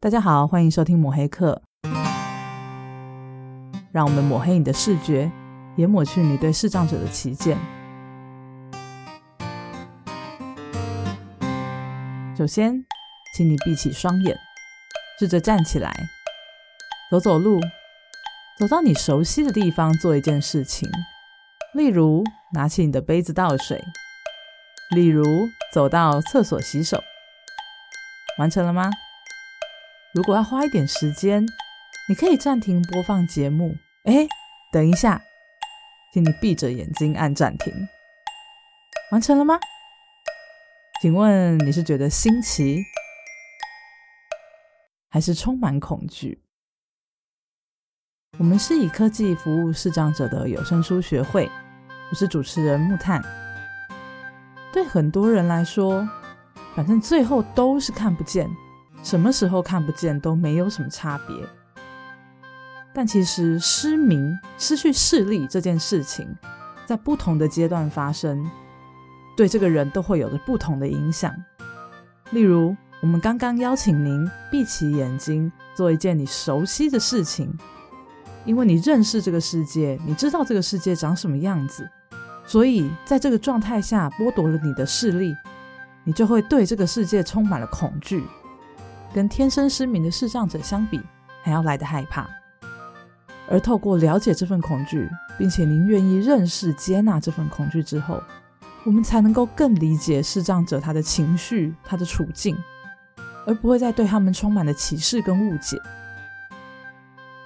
大家好，欢迎收听抹黑课。让我们抹黑你的视觉，也抹去你对视障者的歧见。首先，请你闭起双眼，试着站起来，走走路，走到你熟悉的地方做一件事情，例如拿起你的杯子倒水，例如走到厕所洗手。完成了吗？如果要花一点时间，你可以暂停播放节目。哎，等一下，请你闭着眼睛按暂停。完成了吗？请问你是觉得新奇，还是充满恐惧？我们是以科技服务视障者的有声书学会，我是主持人木炭。对很多人来说，反正最后都是看不见。什么时候看不见都没有什么差别，但其实失明、失去视力这件事情，在不同的阶段发生，对这个人都会有着不同的影响。例如，我们刚刚邀请您闭起眼睛，做一件你熟悉的事情，因为你认识这个世界，你知道这个世界长什么样子，所以在这个状态下剥夺了你的视力，你就会对这个世界充满了恐惧。跟天生失明的视障者相比，还要来得害怕。而透过了解这份恐惧，并且您愿意认识、接纳这份恐惧之后，我们才能够更理解视障者他的情绪、他的处境，而不会再对他们充满了歧视跟误解。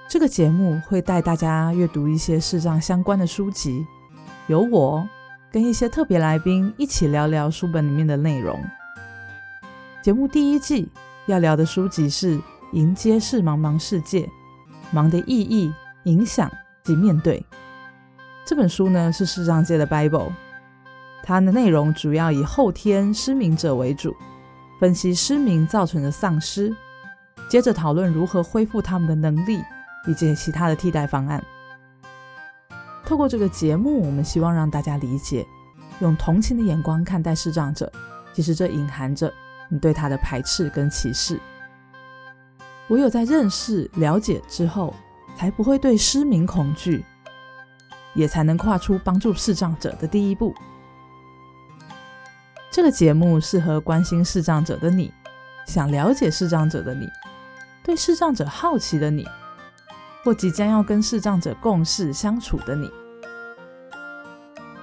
这个节目会带大家阅读一些视障相关的书籍，由我跟一些特别来宾一起聊聊书本里面的内容。节目第一季。要聊的书籍是《迎接视茫茫世界：忙的意义、影响及面对》。这本书呢是视障界的 Bible，它的内容主要以后天失明者为主，分析失明造成的丧失，接着讨论如何恢复他们的能力以及其他的替代方案。透过这个节目，我们希望让大家理解，用同情的眼光看待视障者，其实这隐含着。你对他的排斥跟歧视，唯有在认识、了解之后，才不会对失明恐惧，也才能跨出帮助视障者的第一步。这个节目适合关心视障者的你，想了解视障者的你，对视障者好奇的你，或即将要跟视障者共事相处的你。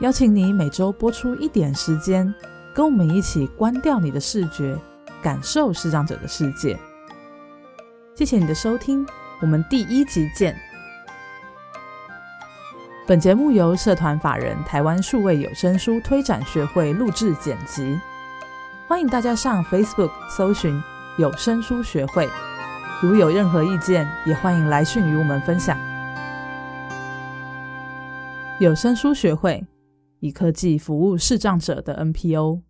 邀请你每周播出一点时间。跟我们一起关掉你的视觉，感受视障者的世界。谢谢你的收听，我们第一集见。本节目由社团法人台湾数位有声书推展学会录制剪辑，欢迎大家上 Facebook 搜寻有声书学会。如有任何意见，也欢迎来讯与我们分享。有声书学会。以科技服务视障者的 NPO。